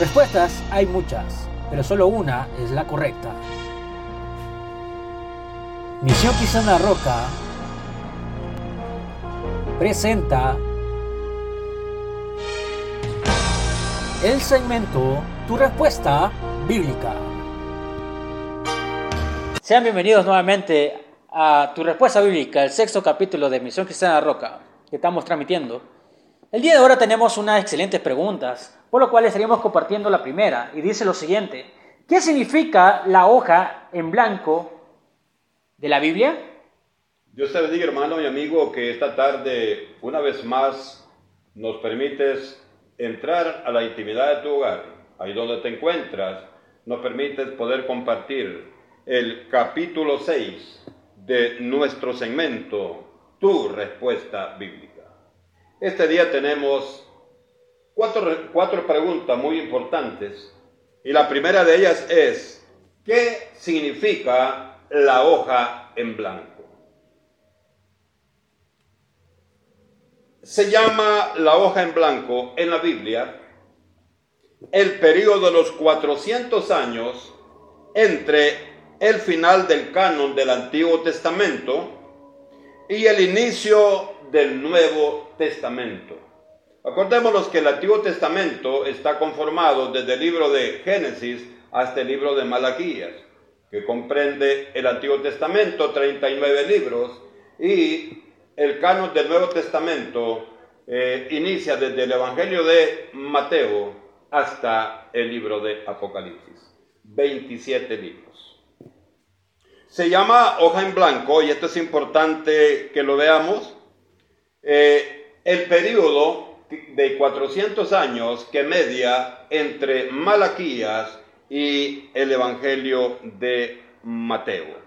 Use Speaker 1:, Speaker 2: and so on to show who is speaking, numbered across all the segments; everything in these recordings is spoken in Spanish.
Speaker 1: Respuestas hay muchas, pero solo una es la correcta. Misión Quizana Roca presenta el segmento Tu respuesta bíblica. Sean bienvenidos nuevamente a Tu respuesta bíblica, el sexto capítulo de Misión Cristiana Roca que estamos transmitiendo. El día de ahora tenemos unas excelentes preguntas, por lo cual estaríamos compartiendo la primera y dice lo siguiente: ¿Qué significa la hoja en blanco de la Biblia?
Speaker 2: Dios te bendiga, hermano y amigo, que esta tarde, una vez más, nos permites entrar a la intimidad de tu hogar, ahí donde te encuentras, nos permites poder compartir el capítulo 6 de nuestro segmento, Tu respuesta bíblica. Este día tenemos cuatro, cuatro preguntas muy importantes y la primera de ellas es, ¿qué significa la hoja en blanco. Se llama la hoja en blanco en la Biblia el periodo de los 400 años entre el final del canon del Antiguo Testamento y el inicio del Nuevo Testamento. Acordémonos que el Antiguo Testamento está conformado desde el libro de Génesis hasta el libro de Malaquías que comprende el Antiguo Testamento, 39 libros, y el canon del Nuevo Testamento eh, inicia desde el Evangelio de Mateo hasta el libro de Apocalipsis, 27 libros. Se llama hoja en blanco, y esto es importante que lo veamos, eh, el periodo de 400 años que media entre Malaquías y el Evangelio de Mateo.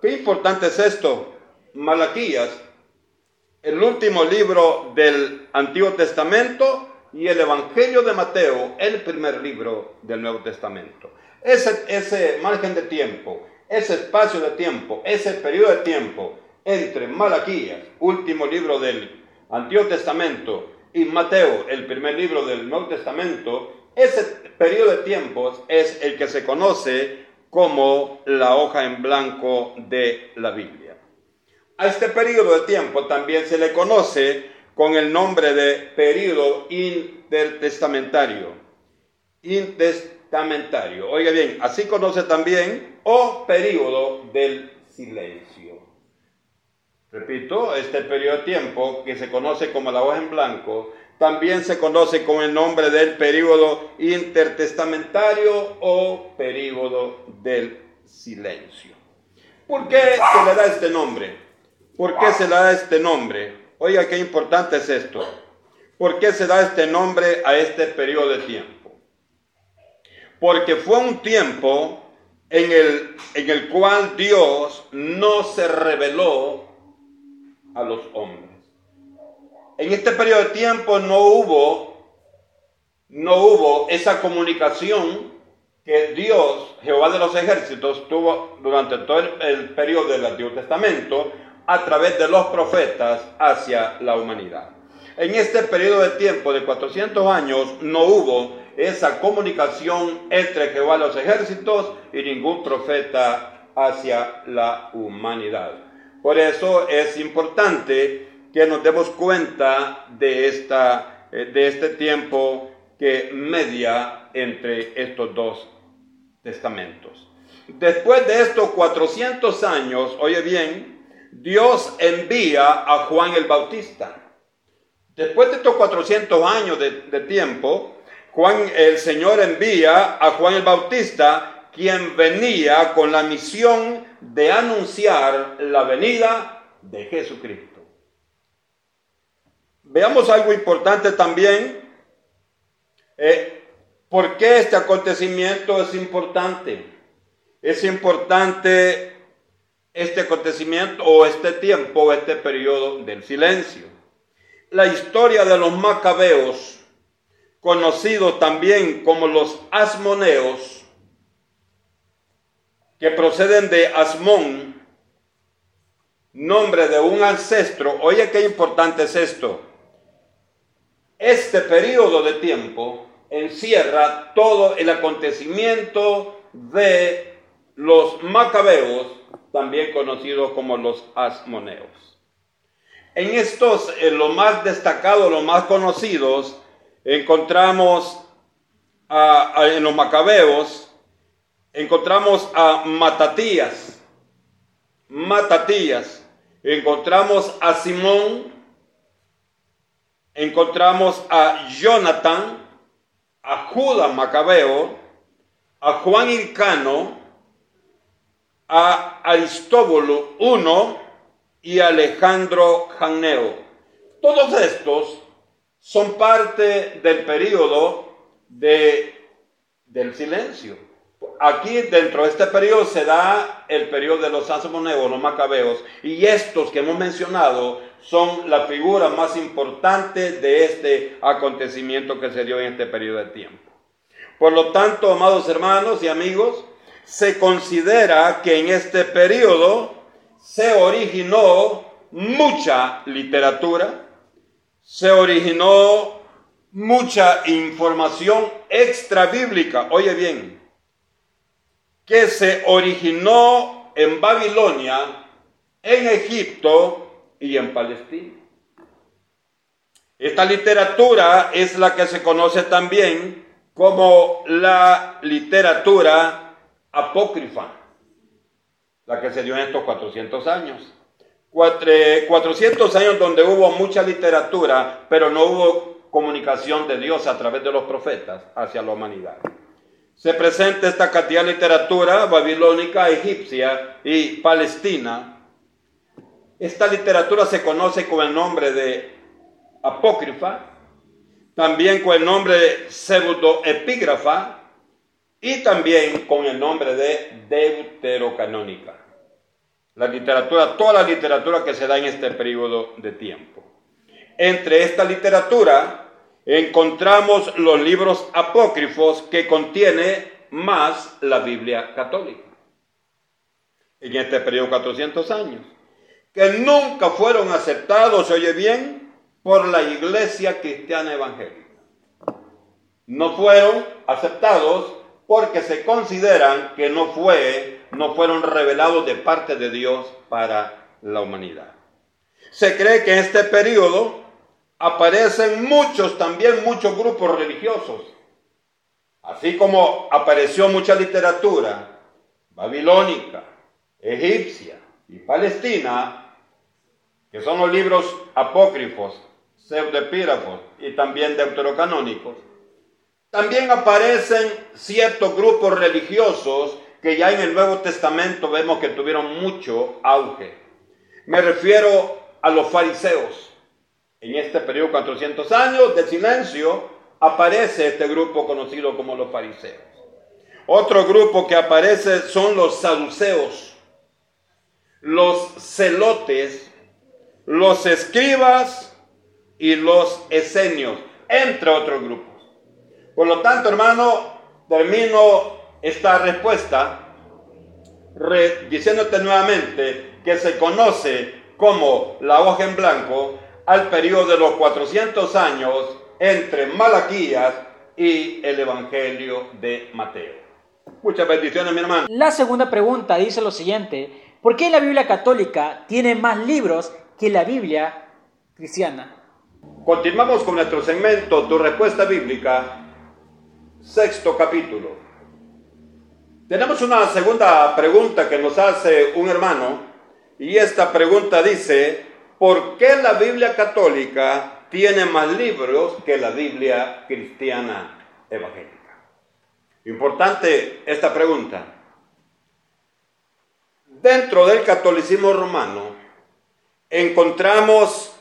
Speaker 2: Qué importante es esto. Malaquías, el último libro del Antiguo Testamento y el Evangelio de Mateo, el primer libro del Nuevo Testamento. Ese, ese margen de tiempo, ese espacio de tiempo, ese periodo de tiempo entre Malaquías, último libro del Antiguo Testamento, y Mateo, el primer libro del Nuevo Testamento, ese periodo de tiempos es el que se conoce como la hoja en blanco de la Biblia. A este periodo de tiempo también se le conoce con el nombre de periodo intertestamentario. Intertestamentario. Oiga bien, así conoce también o periodo del silencio. Repito, este periodo de tiempo que se conoce como la hoja en blanco también se conoce con el nombre del período intertestamentario o período del silencio. ¿Por qué se le da este nombre? ¿Por qué se le da este nombre? Oiga, qué importante es esto. ¿Por qué se da este nombre a este periodo de tiempo? Porque fue un tiempo en el, en el cual Dios no se reveló a los hombres en este periodo de tiempo no hubo, no hubo esa comunicación que Dios, Jehová de los ejércitos, tuvo durante todo el, el periodo del Antiguo Testamento a través de los profetas hacia la humanidad. En este periodo de tiempo de 400 años no hubo esa comunicación entre Jehová de los ejércitos y ningún profeta hacia la humanidad. Por eso es importante que nos demos cuenta de, esta, eh, de este tiempo que media entre estos dos testamentos. Después de estos 400 años, oye bien, Dios envía a Juan el Bautista. Después de estos 400 años de, de tiempo, Juan, el Señor envía a Juan el Bautista, quien venía con la misión de anunciar la venida de Jesucristo. Veamos algo importante también. Eh, ¿Por qué este acontecimiento es importante? Es importante este acontecimiento o este tiempo o este periodo del silencio. La historia de los macabeos, conocidos también como los asmoneos, que proceden de Asmón, nombre de un ancestro. Oye, qué importante es esto. Este periodo de tiempo encierra todo el acontecimiento de los macabeos, también conocidos como los asmoneos. En estos, en lo más destacado, los más conocidos, encontramos en los macabeos, encontramos a Matatías, Matatías, encontramos a Simón, encontramos a Jonathan, a Judas Macabeo, a Juan Hircano, a Aristóbulo I y Alejandro Janeo. Todos estos son parte del periodo de, del silencio. Aquí dentro de este periodo se da el periodo de los asmoneos, los macabeos, y estos que hemos mencionado son la figura más importante de este acontecimiento que se dio en este periodo de tiempo. Por lo tanto, amados hermanos y amigos, se considera que en este periodo se originó mucha literatura, se originó mucha información extra bíblica. Oye bien, que se originó en Babilonia, en Egipto y en Palestina. Esta literatura es la que se conoce también como la literatura apócrifa, la que se dio en estos 400 años. 400 años donde hubo mucha literatura, pero no hubo comunicación de Dios a través de los profetas hacia la humanidad se presenta esta cantidad de literatura babilónica, egipcia y palestina. Esta literatura se conoce con el nombre de apócrifa, también con el nombre de pseudoepígrafa y también con el nombre de deuterocanónica. La literatura, toda la literatura que se da en este periodo de tiempo. Entre esta literatura encontramos los libros apócrifos que contiene más la Biblia católica. En este periodo 400 años, que nunca fueron aceptados, oye bien, por la iglesia cristiana evangélica. No fueron aceptados porque se consideran que no fue, no fueron revelados de parte de Dios para la humanidad. Se cree que en este periodo aparecen muchos, también muchos grupos religiosos. Así como apareció mucha literatura babilónica, egipcia y palestina, que son los libros apócrifos, pseudepírafos y también deuterocanónicos, también aparecen ciertos grupos religiosos que ya en el Nuevo Testamento vemos que tuvieron mucho auge. Me refiero a los fariseos en este periodo 400 años de silencio, aparece este grupo conocido como los fariseos. Otro grupo que aparece son los saduceos, los celotes, los escribas y los esenios, entre otros grupos. Por lo tanto, hermano, termino esta respuesta diciéndote nuevamente que se conoce como la hoja en blanco al periodo de los 400 años entre Malaquías y el Evangelio de Mateo. Muchas bendiciones, mi hermano.
Speaker 1: La segunda pregunta dice lo siguiente, ¿por qué la Biblia católica tiene más libros que la Biblia cristiana?
Speaker 2: Continuamos con nuestro segmento Tu respuesta bíblica, sexto capítulo. Tenemos una segunda pregunta que nos hace un hermano y esta pregunta dice, ¿por qué la Biblia católica tiene más libros que la Biblia cristiana evangélica? Importante esta pregunta. Dentro del catolicismo romano encontramos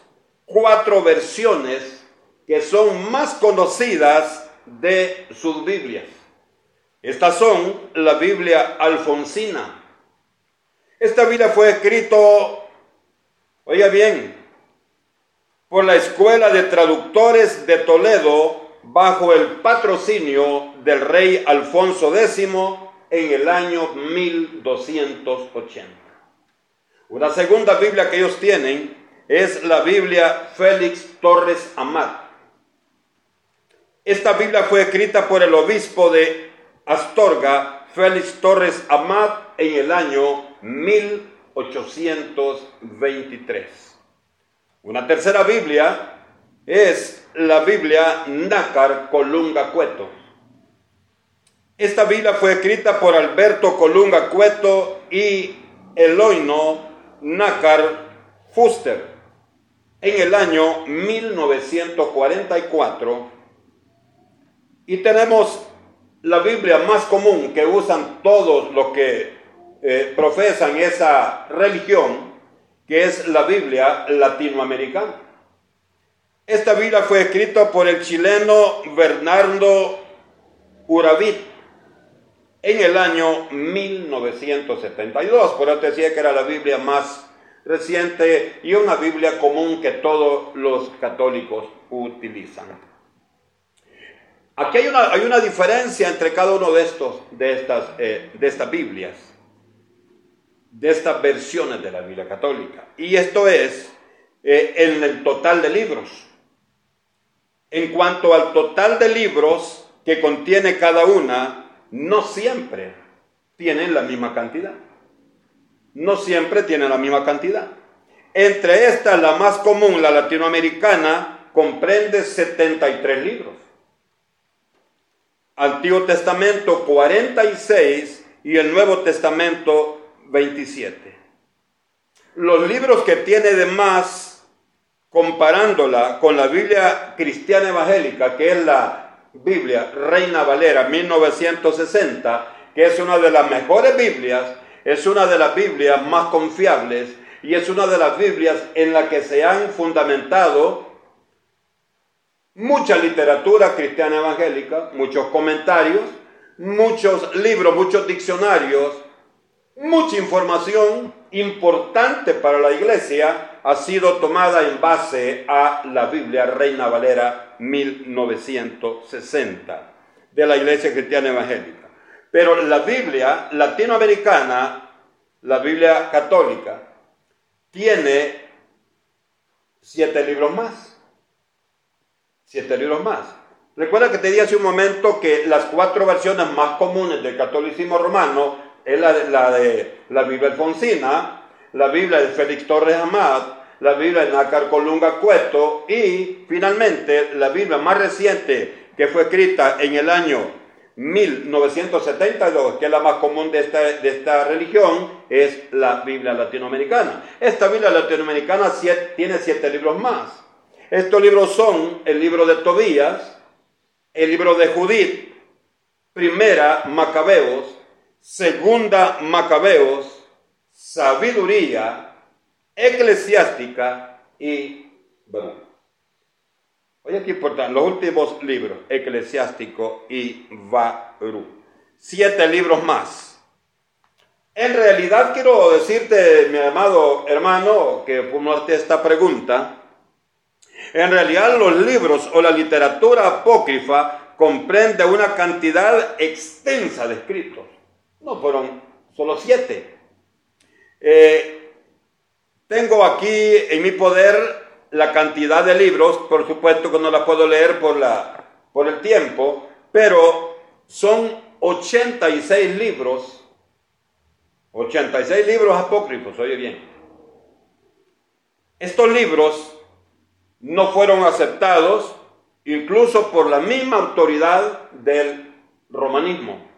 Speaker 2: cuatro versiones que son más conocidas de sus Biblias. Estas son la Biblia alfonsina. Esta Biblia fue escrito Oiga bien, por la Escuela de Traductores de Toledo bajo el patrocinio del rey Alfonso X en el año 1280. Una segunda Biblia que ellos tienen es la Biblia Félix Torres Amat. Esta Biblia fue escrita por el obispo de Astorga, Félix Torres Amat, en el año 1823. Una tercera Biblia es la Biblia Nácar Colunga Cueto. Esta Biblia fue escrita por Alberto Colunga Cueto y Eloino Nácar Fuster en el año 1944. Y tenemos la Biblia más común que usan todos los que eh, profesan esa religión, que es la Biblia latinoamericana. Esta Biblia fue escrita por el chileno Bernardo Uravit en el año 1972. Por eso decía que era la Biblia más reciente y una Biblia común que todos los católicos utilizan. Aquí hay una, hay una diferencia entre cada uno de estos, de estas, eh, de estas Biblias, de estas versiones de la Biblia católica. Y esto es eh, en el total de libros. En cuanto al total de libros que contiene cada una, no siempre tienen la misma cantidad. No siempre tienen la misma cantidad. Entre estas, la más común, la latinoamericana, comprende 73 libros. Antiguo Testamento 46 y el Nuevo Testamento 27. Los libros que tiene de más comparándola con la Biblia cristiana evangélica, que es la Biblia Reina Valera 1960, que es una de las mejores Biblias, es una de las Biblias más confiables y es una de las Biblias en la que se han fundamentado mucha literatura cristiana evangélica, muchos comentarios, muchos libros, muchos diccionarios, mucha información importante para la iglesia ha sido tomada en base a la Biblia Reina Valera 1960 de la Iglesia Cristiana Evangélica. Pero la Biblia latinoamericana, la Biblia católica, tiene siete libros más. Siete libros más. Recuerda que te di hace un momento que las cuatro versiones más comunes del catolicismo romano es la de la, de, la Biblia alfonsina, la Biblia de Félix Torres Amat, la Biblia de Nácar Colunga Cueto y finalmente la Biblia más reciente que fue escrita en el año 1972, que es la más común de esta, de esta religión, es la Biblia latinoamericana. Esta Biblia latinoamericana tiene siete libros más. Estos libros son el libro de Tobías, el libro de Judith, primera Macabeos, segunda Macabeos, sabiduría, eclesiástica y bueno. Oye, qué importante, los últimos libros, eclesiástico y Barú. Siete libros más. En realidad quiero decirte, mi amado hermano, que formulaste esta pregunta. En realidad los libros o la literatura apócrifa comprende una cantidad extensa de escritos. No fueron solo siete. Eh, tengo aquí en mi poder la cantidad de libros, por supuesto que no la puedo leer por, la, por el tiempo, pero son 86 libros, 86 libros apócrifos, oye bien. Estos libros no fueron aceptados incluso por la misma autoridad del romanismo.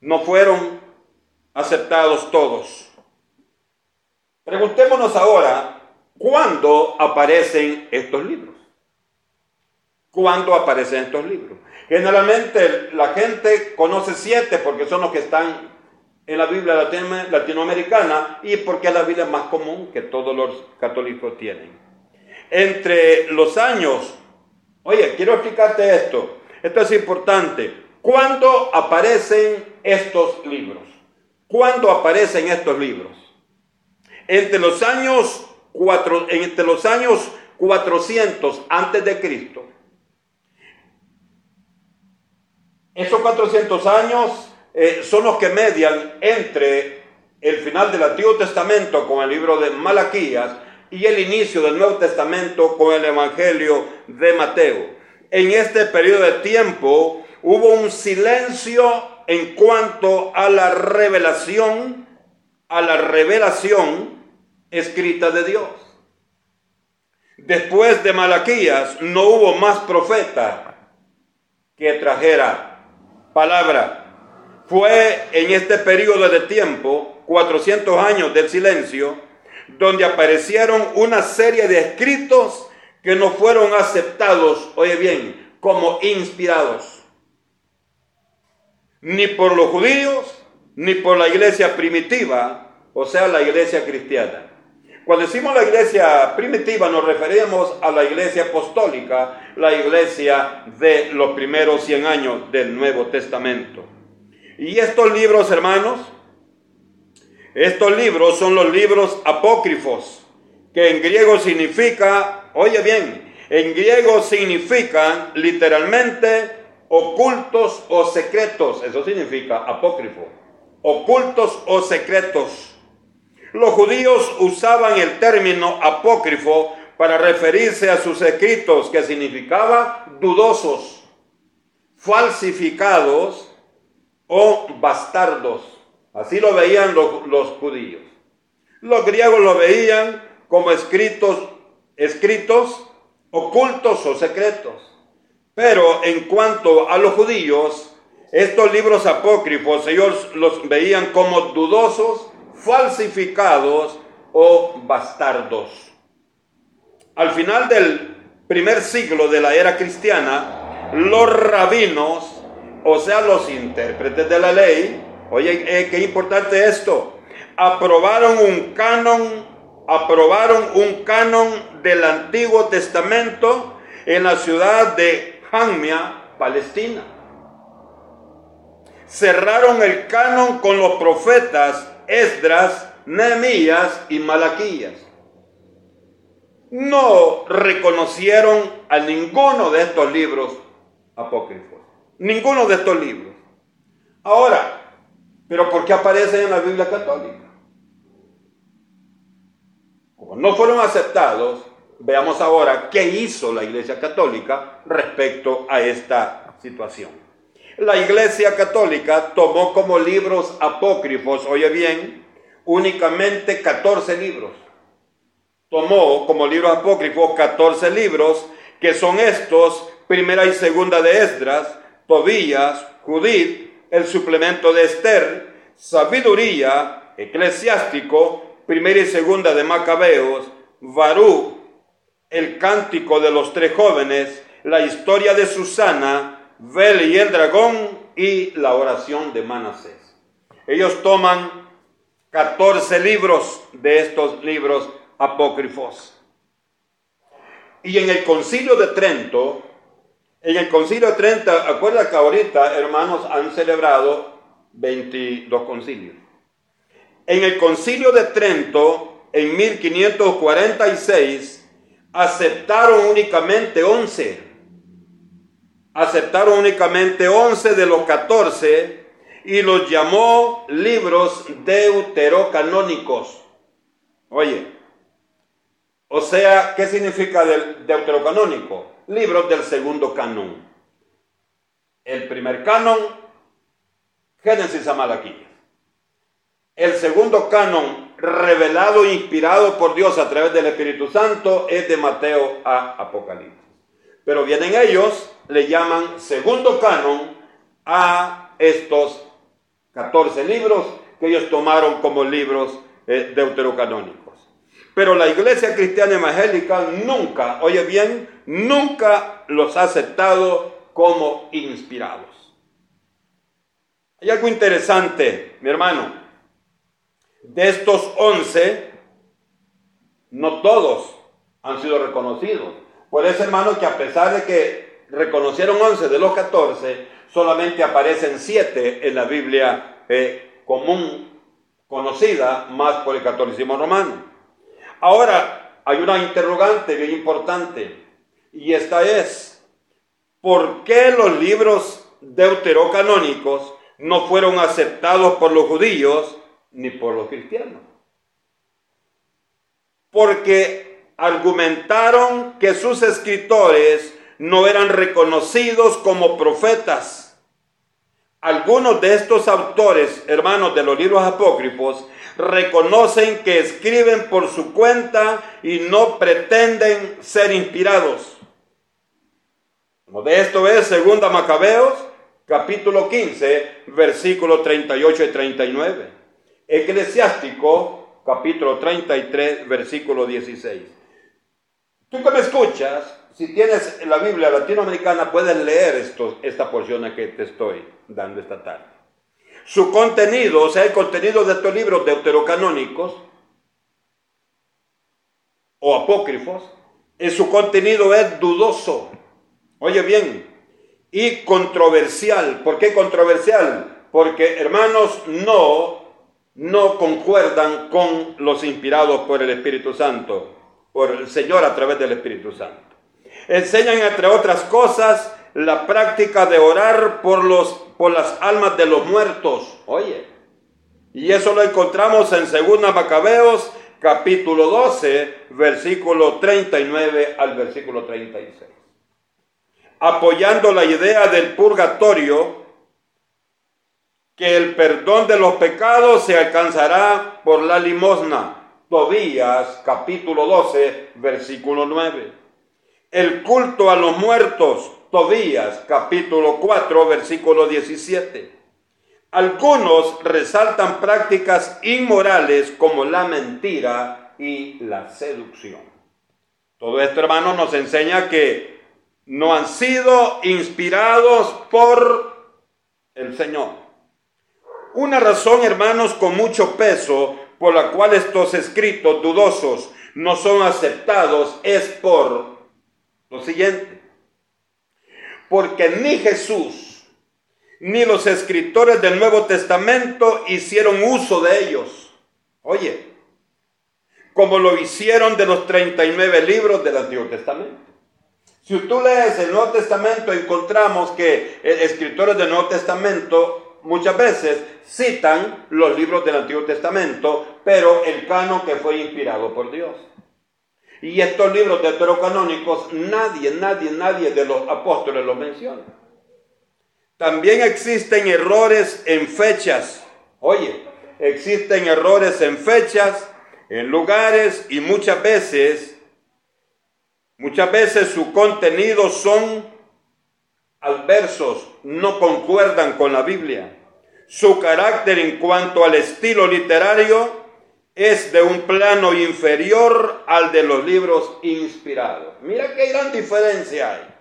Speaker 2: No fueron aceptados todos. Preguntémonos ahora, ¿cuándo aparecen estos libros? ¿Cuándo aparecen estos libros? Generalmente la gente conoce siete porque son los que están en la Biblia latinoamericana y porque es la Biblia más común que todos los católicos tienen. Entre los años, oye, quiero explicarte esto, esto es importante. ¿Cuándo aparecen estos libros? ¿Cuándo aparecen estos libros? entre los años, entre los años 400 antes de Cristo, esos 400 años eh, son los que median entre el final del Antiguo Testamento con el libro de Malaquías y el inicio del Nuevo Testamento con el Evangelio de Mateo. en este periodo de tiempo hubo un silencio en cuanto a la revelación, a la revelación escrita de Dios. Después de Malaquías no hubo más profeta que trajera palabra. Fue en este periodo de tiempo, 400 años del silencio, donde aparecieron una serie de escritos que no fueron aceptados, oye bien, como inspirados, ni por los judíos, ni por la iglesia primitiva, o sea, la iglesia cristiana. Cuando decimos la iglesia primitiva nos referimos a la iglesia apostólica, la iglesia de los primeros 100 años del Nuevo Testamento. Y estos libros, hermanos, estos libros son los libros apócrifos, que en griego significa, oye bien, en griego significan literalmente ocultos o secretos, eso significa apócrifo, ocultos o secretos. Los judíos usaban el término apócrifo para referirse a sus escritos, que significaba dudosos, falsificados o bastardos. Así lo veían los, los judíos. Los griegos lo veían como escritos, escritos ocultos o secretos. Pero en cuanto a los judíos, estos libros apócrifos ellos los veían como dudosos falsificados o bastardos. Al final del primer siglo de la era cristiana, los rabinos, o sea, los intérpretes de la ley, oye, eh, qué importante esto, aprobaron un canon, aprobaron un canon del Antiguo Testamento en la ciudad de Jamia, Palestina. Cerraron el canon con los profetas Esdras, Nehemías y Malaquías. No reconocieron a ninguno de estos libros apócrifos. Ninguno de estos libros. Ahora, ¿pero por qué aparecen en la Biblia católica? Como no fueron aceptados, veamos ahora qué hizo la Iglesia Católica respecto a esta situación la Iglesia Católica tomó como libros apócrifos, oye bien, únicamente 14 libros. Tomó como libros apócrifos 14 libros, que son estos, primera y segunda de Esdras, Tobías, Judith, el suplemento de Esther, sabiduría, eclesiástico, primera y segunda de Macabeos, Barú, el cántico de los tres jóvenes, la historia de Susana, Vel y el dragón y la oración de Manasés. Ellos toman 14 libros de estos libros apócrifos. Y en el concilio de Trento, en el concilio de Trento, acuerda que ahorita, hermanos, han celebrado 22 concilios. En el concilio de Trento, en 1546, aceptaron únicamente 11 aceptaron únicamente 11 de los 14 y los llamó libros deuterocanónicos. Oye, o sea, ¿qué significa deuterocanónico? Libros del segundo canon. El primer canon, Génesis a Malaquías. El segundo canon, revelado e inspirado por Dios a través del Espíritu Santo, es de Mateo a Apocalipsis. Pero vienen ellos le llaman segundo canon a estos 14 libros que ellos tomaron como libros eh, deuterocanónicos. Pero la iglesia cristiana evangélica nunca, oye bien, nunca los ha aceptado como inspirados. Hay algo interesante, mi hermano. De estos 11, no todos han sido reconocidos. Por eso, hermano, que a pesar de que reconocieron 11 de los 14, solamente aparecen 7 en la Biblia eh, común, conocida más por el catolicismo romano. Ahora, hay una interrogante bien importante, y esta es, ¿por qué los libros deuterocanónicos no fueron aceptados por los judíos ni por los cristianos? Porque argumentaron que sus escritores no eran reconocidos como profetas. Algunos de estos autores, hermanos de los libros apócrifos, reconocen que escriben por su cuenta y no pretenden ser inspirados. Uno de esto es Segunda Macabeos, capítulo 15, versículos 38 y 39. Eclesiástico, capítulo 33, versículo 16. Tú que me escuchas, si tienes la Biblia latinoamericana, puedes leer esto, esta porción que te estoy dando esta tarde. Su contenido, o sea, el contenido de estos libros deuterocanónicos o apócrifos, en su contenido es dudoso. Oye bien, y controversial. ¿Por qué controversial? Porque hermanos no no concuerdan con los inspirados por el Espíritu Santo, por el Señor a través del Espíritu Santo. Enseñan entre otras cosas la práctica de orar por los por las almas de los muertos. Oye, y eso lo encontramos en 2 Macabeos capítulo 12, versículo 39 al versículo 36 apoyando la idea del purgatorio, que el perdón de los pecados se alcanzará por la limosna. Tobías capítulo 12, versículo 9. El culto a los muertos. Tobías capítulo 4, versículo 17. Algunos resaltan prácticas inmorales como la mentira y la seducción. Todo esto, hermano, nos enseña que no han sido inspirados por el Señor. Una razón, hermanos, con mucho peso por la cual estos escritos dudosos no son aceptados es por lo siguiente. Porque ni Jesús ni los escritores del Nuevo Testamento hicieron uso de ellos. Oye, como lo hicieron de los 39 libros del Antiguo Testamento. Si tú lees el Nuevo Testamento, encontramos que eh, escritores del Nuevo Testamento muchas veces citan los libros del Antiguo Testamento, pero el canon que fue inspirado por Dios. Y estos libros deuterocanónicos, nadie, nadie, nadie de los apóstoles los menciona. También existen errores en fechas. Oye, existen errores en fechas, en lugares y muchas veces Muchas veces su contenido son adversos, no concuerdan con la Biblia. Su carácter en cuanto al estilo literario es de un plano inferior al de los libros inspirados. Mira qué gran diferencia hay.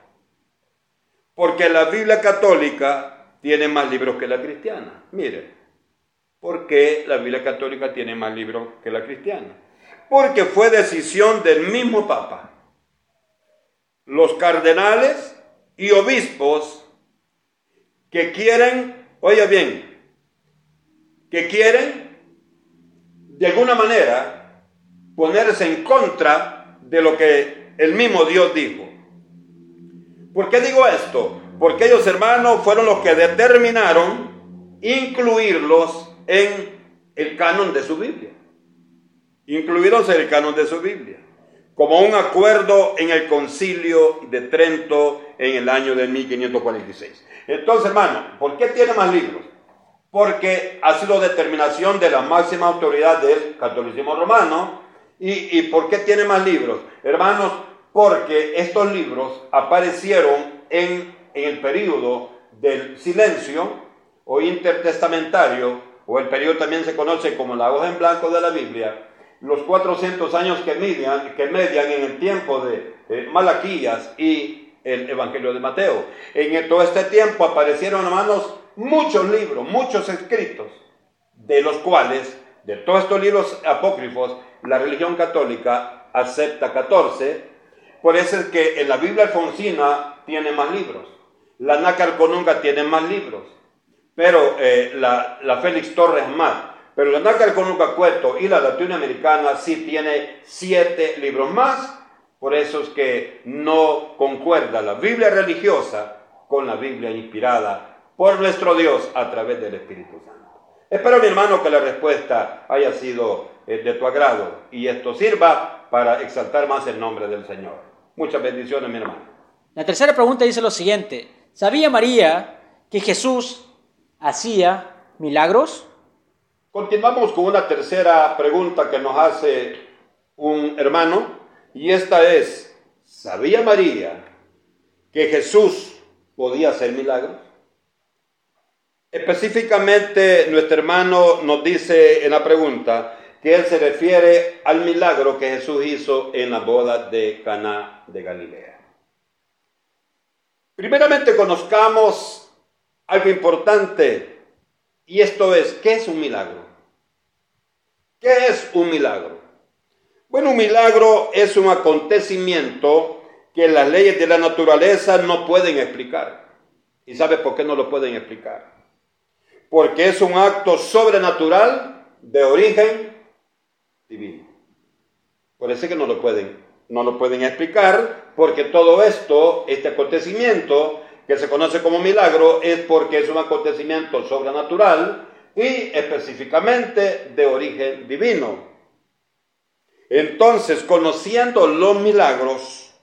Speaker 2: Porque la Biblia católica tiene más libros que la cristiana. Mire, ¿por qué la Biblia católica tiene más libros que la cristiana? Porque fue decisión del mismo Papa los cardenales y obispos que quieren, oye bien, que quieren de alguna manera ponerse en contra de lo que el mismo Dios dijo. ¿Por qué digo esto? Porque ellos hermanos fueron los que determinaron incluirlos en el canon de su Biblia. Incluidos en el canon de su Biblia como un acuerdo en el concilio de Trento en el año de 1546. Entonces, hermano, ¿por qué tiene más libros? Porque ha sido determinación de la máxima autoridad del catolicismo romano. ¿Y, por qué tiene más libros? Hermanos, porque estos libros aparecieron en, en el periodo del silencio o intertestamentario, o el periodo también se conoce como la hoja en blanco de la Biblia, los 400 años que median, que median en el tiempo de eh, Malaquías y el Evangelio de Mateo. En todo este tiempo aparecieron, hermanos, muchos libros, muchos escritos, de los cuales, de todos estos libros apócrifos, la religión católica acepta 14. Por eso es que en la Biblia alfonsina tiene más libros. La Nácar Conunga tiene más libros. Pero eh, la, la Félix Torres más pero la Nácar Cueto y la latinoamericana sí tiene siete libros más. Por eso es que no concuerda la Biblia religiosa con la Biblia inspirada por nuestro Dios a través del Espíritu Santo. Espero, mi hermano, que la respuesta haya sido eh, de tu agrado y esto sirva para exaltar más el nombre del Señor. Muchas bendiciones, mi hermano.
Speaker 1: La tercera pregunta dice lo siguiente. ¿Sabía María que Jesús hacía milagros?
Speaker 2: Continuamos con una tercera pregunta que nos hace un hermano y esta es, ¿sabía María que Jesús podía hacer milagros? Específicamente nuestro hermano nos dice en la pregunta que él se refiere al milagro que Jesús hizo en la boda de Caná de Galilea. Primeramente conozcamos algo importante y esto es, ¿qué es un milagro? ¿Qué es un milagro? Bueno, un milagro es un acontecimiento que las leyes de la naturaleza no pueden explicar. ¿Y sabes por qué no lo pueden explicar? Porque es un acto sobrenatural de origen divino. Por eso es que no lo pueden, no lo pueden explicar, porque todo esto, este acontecimiento que se conoce como milagro, es porque es un acontecimiento sobrenatural y específicamente de origen divino. Entonces, conociendo los milagros,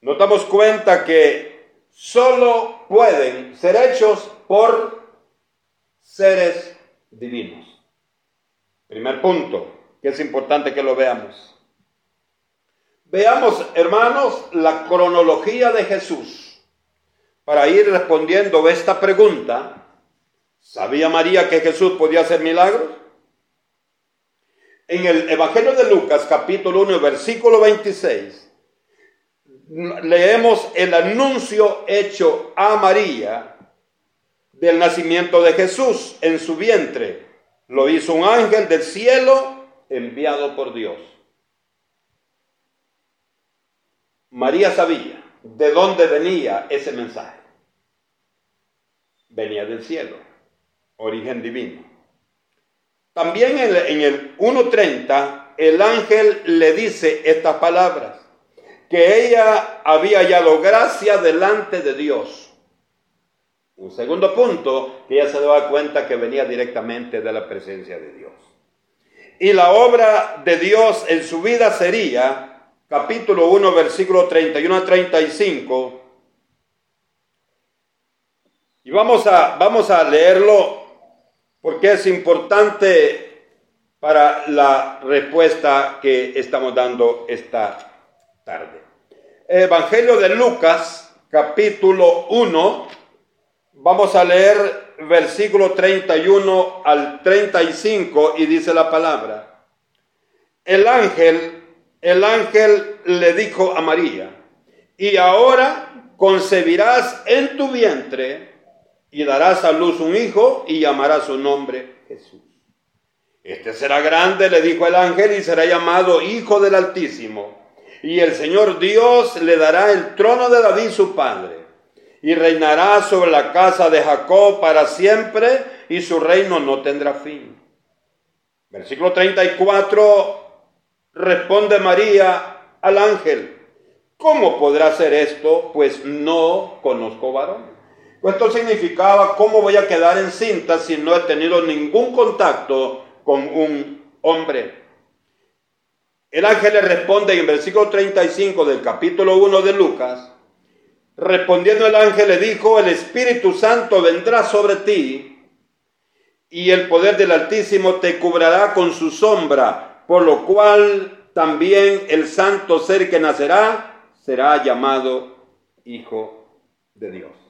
Speaker 2: nos damos cuenta que solo pueden ser hechos por seres divinos. Primer punto, que es importante que lo veamos. Veamos, hermanos, la cronología de Jesús para ir respondiendo esta pregunta. ¿Sabía María que Jesús podía hacer milagros? En el Evangelio de Lucas, capítulo 1, versículo 26, leemos el anuncio hecho a María del nacimiento de Jesús en su vientre. Lo hizo un ángel del cielo enviado por Dios. María sabía de dónde venía ese mensaje. Venía del cielo, origen divino. También en el 1.30 el ángel le dice estas palabras, que ella había hallado gracia delante de Dios. Un segundo punto, que ella se daba cuenta que venía directamente de la presencia de Dios. Y la obra de Dios en su vida sería, capítulo 1, versículo 31 a 35, y vamos a, vamos a leerlo porque es importante para la respuesta que estamos dando esta tarde. Evangelio de Lucas, capítulo 1, vamos a leer versículo 31 al 35 y dice la palabra. El ángel, el ángel le dijo a María, y ahora concebirás en tu vientre y darás a luz un hijo y llamarás su nombre Jesús. Este será grande, le dijo el ángel, y será llamado Hijo del Altísimo. Y el Señor Dios le dará el trono de David su padre, y reinará sobre la casa de Jacob para siempre, y su reino no tendrá fin. Versículo 34, responde María al ángel, ¿cómo podrá ser esto? Pues no conozco varón. Esto significaba cómo voy a quedar encinta si no he tenido ningún contacto con un hombre. El ángel le responde en versículo 35 del capítulo 1 de Lucas, respondiendo el ángel le dijo, el Espíritu Santo vendrá sobre ti y el poder del Altísimo te cubrirá con su sombra, por lo cual también el santo ser que nacerá será llamado Hijo de Dios.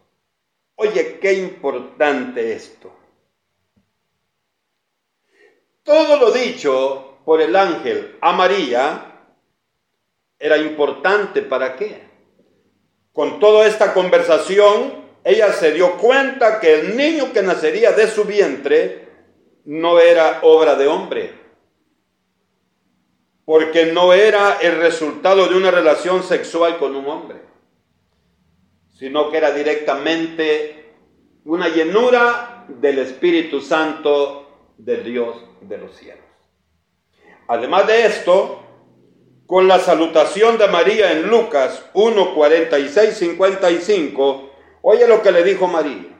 Speaker 2: Oye, qué importante esto. Todo lo dicho por el ángel a María era importante para qué. Con toda esta conversación, ella se dio cuenta que el niño que nacería de su vientre no era obra de hombre, porque no era el resultado de una relación sexual con un hombre sino que era directamente una llenura del Espíritu Santo del Dios de los cielos. Además de esto, con la salutación de María en Lucas 1, 46, 55, oye lo que le dijo María.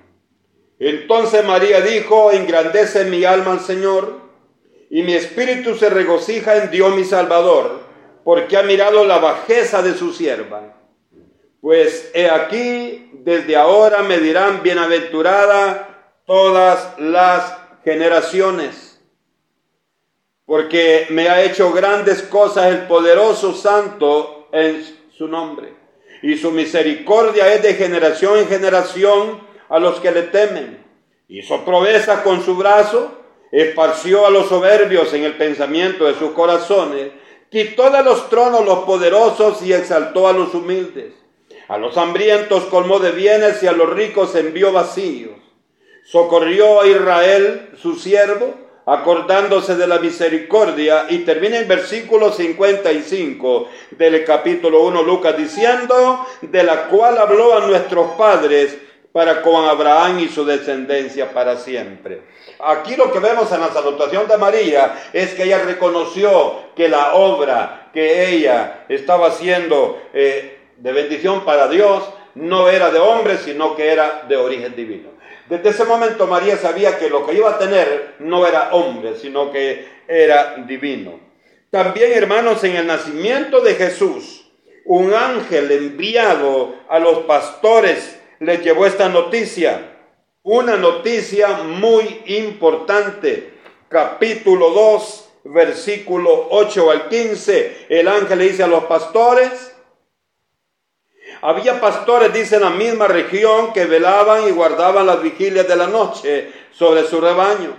Speaker 2: Entonces María dijo, engrandece mi alma al Señor, y mi espíritu se regocija en Dios mi Salvador, porque ha mirado la bajeza de su sierva. Pues he aquí, desde ahora me dirán bienaventurada todas las generaciones, porque me ha hecho grandes cosas el poderoso santo en su nombre, y su misericordia es de generación en generación a los que le temen. Hizo proezas con su brazo, esparció a los soberbios en el pensamiento de sus corazones, quitó de los tronos los poderosos y exaltó a los humildes. A los hambrientos colmó de bienes y a los ricos envió vacíos. Socorrió a Israel, su siervo, acordándose de la misericordia. Y termina el versículo 55 del capítulo 1 Lucas diciendo, de la cual habló a nuestros padres para con Abraham y su descendencia para siempre. Aquí lo que vemos en la salutación de María es que ella reconoció que la obra que ella estaba haciendo eh, de bendición para Dios no era de hombre, sino que era de origen divino. Desde ese momento María sabía que lo que iba a tener no era hombre, sino que era divino. También, hermanos, en el nacimiento de Jesús, un ángel enviado a los pastores les llevó esta noticia una noticia muy importante. Capítulo 2, versículo 8 al 15. El ángel le dice a los pastores, había pastores, dice, en la misma región que velaban y guardaban las vigilias de la noche sobre su rebaño.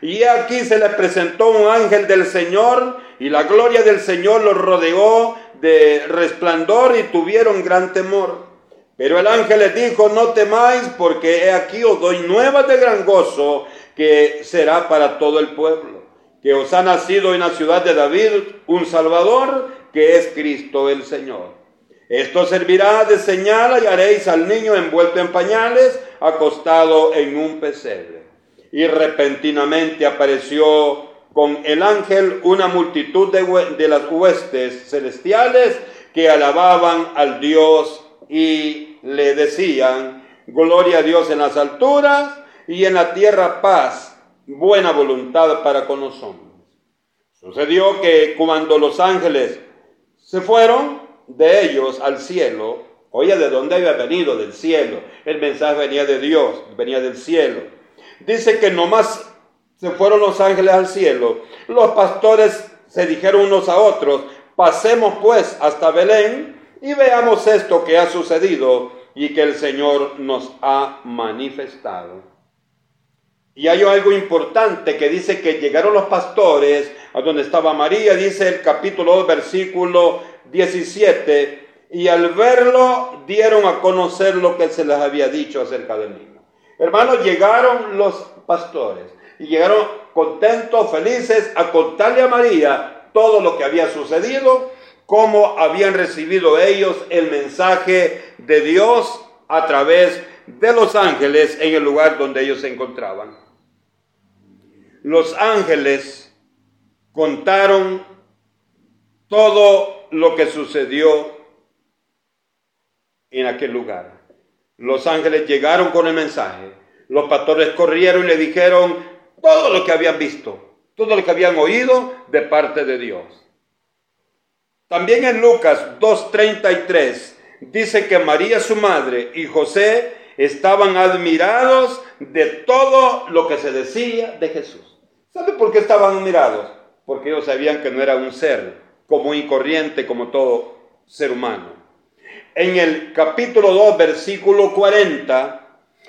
Speaker 2: Y aquí se les presentó un ángel del Señor y la gloria del Señor los rodeó de resplandor y tuvieron gran temor. Pero el ángel les dijo, no temáis, porque he aquí os doy nuevas de gran gozo, que será para todo el pueblo, que os ha nacido en la ciudad de David un Salvador, que es Cristo el Señor. Esto servirá de señal y haréis al niño envuelto en pañales, acostado en un pesebre. Y repentinamente apareció con el ángel una multitud de, de las huestes celestiales que alababan al Dios y le decían, gloria a Dios en las alturas y en la tierra paz, buena voluntad para con los hombres. Sucedió que cuando los ángeles se fueron de ellos al cielo, oye, ¿de dónde había venido? Del cielo. El mensaje venía de Dios, venía del cielo. Dice que nomás se fueron los ángeles al cielo. Los pastores se dijeron unos a otros, pasemos pues hasta Belén y veamos esto que ha sucedido y que el Señor nos ha manifestado. Y hay algo importante que dice que llegaron los pastores a donde estaba María, dice el capítulo 2, versículo 17, y al verlo dieron a conocer lo que se les había dicho acerca del niño. Hermanos, llegaron los pastores y llegaron contentos, felices, a contarle a María todo lo que había sucedido cómo habían recibido ellos el mensaje de Dios a través de los ángeles en el lugar donde ellos se encontraban. Los ángeles contaron todo lo que sucedió en aquel lugar. Los ángeles llegaron con el mensaje. Los pastores corrieron y le dijeron todo lo que habían visto, todo lo que habían oído de parte de Dios. También en Lucas 2.33 dice que María su madre y José estaban admirados de todo lo que se decía de Jesús. ¿Sabe por qué estaban admirados? Porque ellos sabían que no era un ser común y corriente como todo ser humano. En el capítulo 2, versículo 40,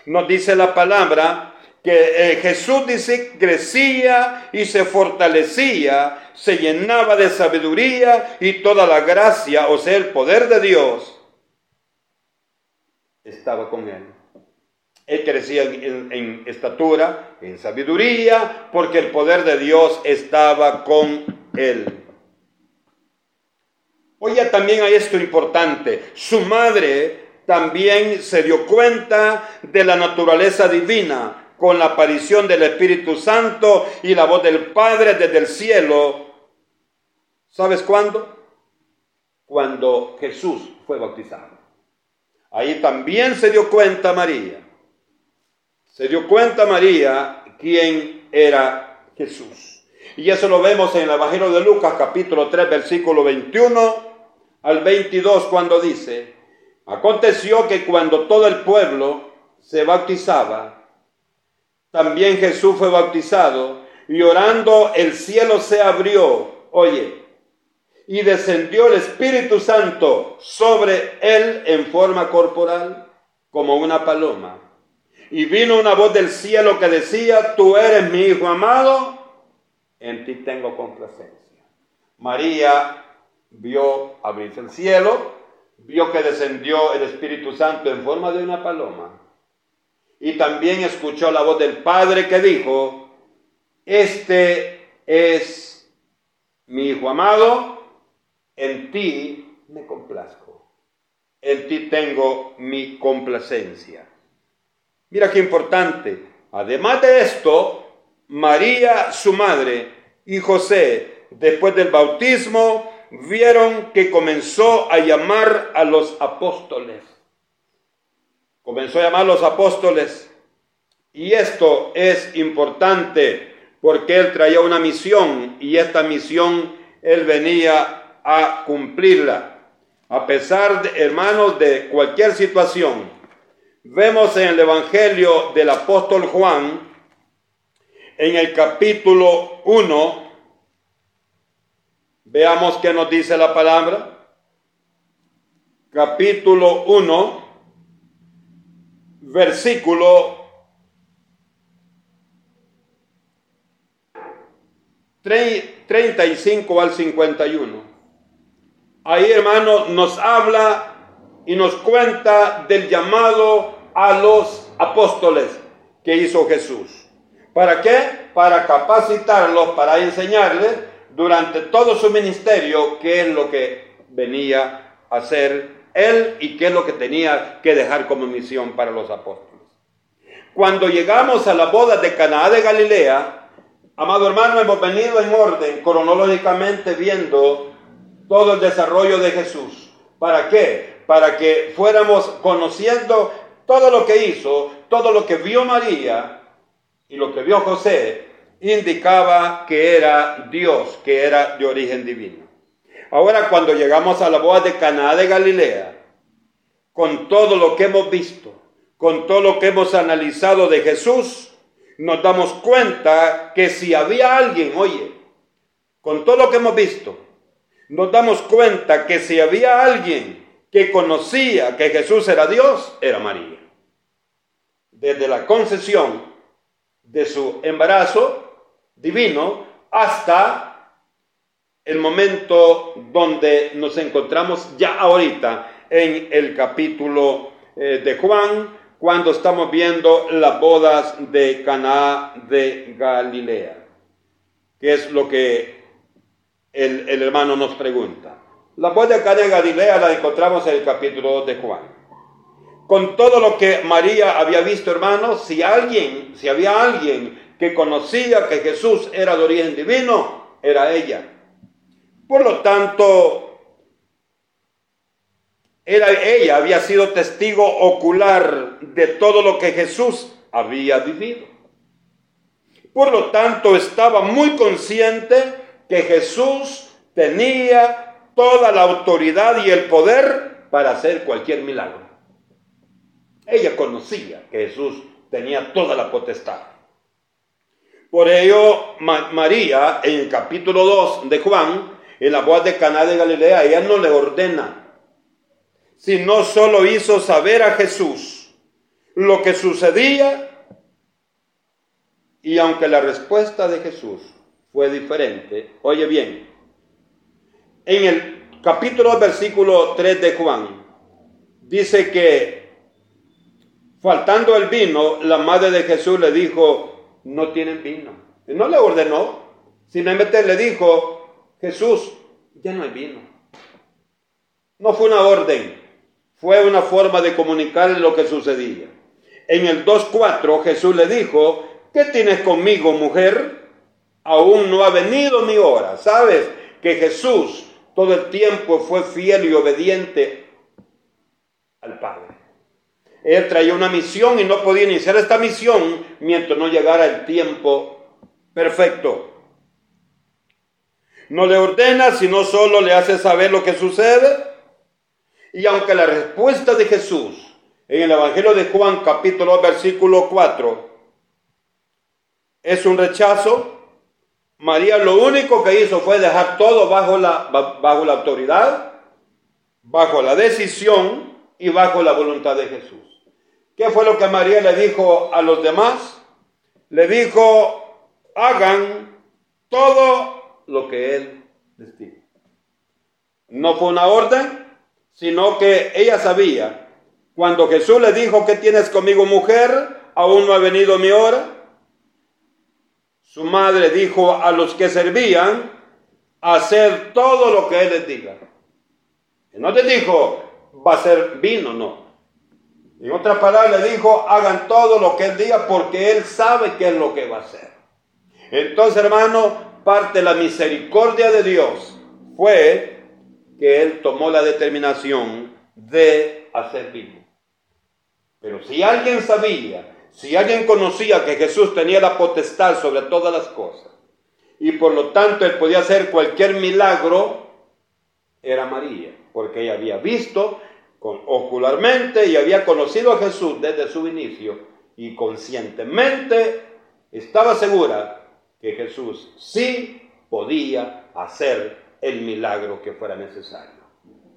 Speaker 2: nos dice la palabra que eh, Jesús dice crecía y se fortalecía, se llenaba de sabiduría y toda la gracia, o sea, el poder de Dios, estaba con él. Él crecía en, en estatura, en sabiduría, porque el poder de Dios estaba con él. Oye, también hay esto importante. Su madre también se dio cuenta de la naturaleza divina con la aparición del Espíritu Santo y la voz del Padre desde el cielo. ¿Sabes cuándo? Cuando Jesús fue bautizado. Ahí también se dio cuenta María. Se dio cuenta María quién era Jesús. Y eso lo vemos en el Evangelio de Lucas capítulo 3 versículo 21 al 22 cuando dice, Aconteció que cuando todo el pueblo se bautizaba, también Jesús fue bautizado y orando el cielo se abrió, oye, y descendió el Espíritu Santo sobre él en forma corporal como una paloma. Y vino una voz del cielo que decía, tú eres mi Hijo amado, en ti tengo complacencia. María vio abrirse el cielo, vio que descendió el Espíritu Santo en forma de una paloma. Y también escuchó la voz del Padre que dijo, este es mi Hijo amado, en ti me complazco, en ti tengo mi complacencia. Mira qué importante. Además de esto, María, su madre, y José, después del bautismo, vieron que comenzó a llamar a los apóstoles. Comenzó a llamar a los apóstoles. Y esto es importante porque él traía una misión y esta misión él venía a cumplirla. A pesar, de, hermanos, de cualquier situación, vemos en el Evangelio del apóstol Juan, en el capítulo 1, veamos qué nos dice la palabra. Capítulo 1, versículo 35 al 51. Ahí, hermano, nos habla y nos cuenta del llamado a los apóstoles que hizo Jesús. ¿Para qué? Para capacitarlos, para enseñarles durante todo su ministerio qué es lo que venía a hacer él y qué es lo que tenía que dejar como misión para los apóstoles. Cuando llegamos a la boda de Canaá de Galilea, amado hermano, hemos venido en orden cronológicamente viendo todo el desarrollo de Jesús. ¿Para qué? Para que fuéramos conociendo todo lo que hizo, todo lo que vio María y lo que vio José, indicaba que era Dios, que era de origen divino. Ahora cuando llegamos a la boda de Caná de Galilea, con todo lo que hemos visto, con todo lo que hemos analizado de Jesús, nos damos cuenta que si había alguien, oye, con todo lo que hemos visto, nos damos cuenta que si había alguien que conocía que Jesús era Dios, era María. Desde la concesión de su embarazo divino hasta el momento donde nos encontramos ya ahorita en el capítulo eh, de Juan, cuando estamos viendo las bodas de Caná de Galilea, que es lo que el, hermano nos pregunta. La boda de Caná de Galilea la encontramos en el capítulo de Juan con todo lo que María había visto, hermanos, si alguien, si había alguien que conocía que Jesús era de origen divino, era ella. Por lo tanto, ella había sido testigo ocular de todo lo que Jesús había vivido. Por lo tanto, estaba muy consciente que Jesús tenía toda la autoridad y el poder para hacer cualquier milagro. Ella conocía que Jesús tenía toda la potestad. Por ello, María, en el capítulo 2 de Juan, en la voz de Caná de Galilea, ella no le ordena, sino solo hizo saber a Jesús lo que sucedía. Y aunque la respuesta de Jesús fue diferente, oye bien, en el capítulo versículo 3 de Juan, dice que Faltando el vino, la madre de Jesús le dijo, no tienen vino. Y no le ordenó, simplemente le dijo, Jesús, ya no hay vino. No fue una orden, fue una forma de comunicarle lo que sucedía. En el 2.4 Jesús le dijo, ¿qué tienes conmigo, mujer? Aún no ha venido mi hora. ¿Sabes que Jesús todo el tiempo fue fiel y obediente al Padre? Él traía una misión y no podía iniciar esta misión mientras no llegara el tiempo perfecto. No le ordena, sino solo le hace saber lo que sucede. Y aunque la respuesta de Jesús en el Evangelio de Juan capítulo versículo 4 es un rechazo, María lo único que hizo fue dejar todo bajo la, bajo la autoridad, bajo la decisión y bajo la voluntad de Jesús. ¿Qué fue lo que María le dijo a los demás? Le dijo, hagan todo lo que Él les diga. No fue una orden, sino que ella sabía, cuando Jesús le dijo, ¿qué tienes conmigo mujer? Aún no ha venido mi hora. Su madre dijo a los que servían, hacer todo lo que Él les diga. Y no te dijo, va a ser vino, no. En otras palabras le dijo, hagan todo lo que Él diga porque Él sabe qué es lo que va a hacer. Entonces, hermano, parte de la misericordia de Dios fue que Él tomó la determinación de hacer vino. Pero si alguien sabía si alguien conocía que Jesús tenía la potestad sobre todas las cosas y por lo tanto él podía hacer cualquier milagro, era María, porque ella había visto ocularmente y había conocido a Jesús desde su inicio y conscientemente estaba segura que Jesús sí podía hacer el milagro que fuera necesario.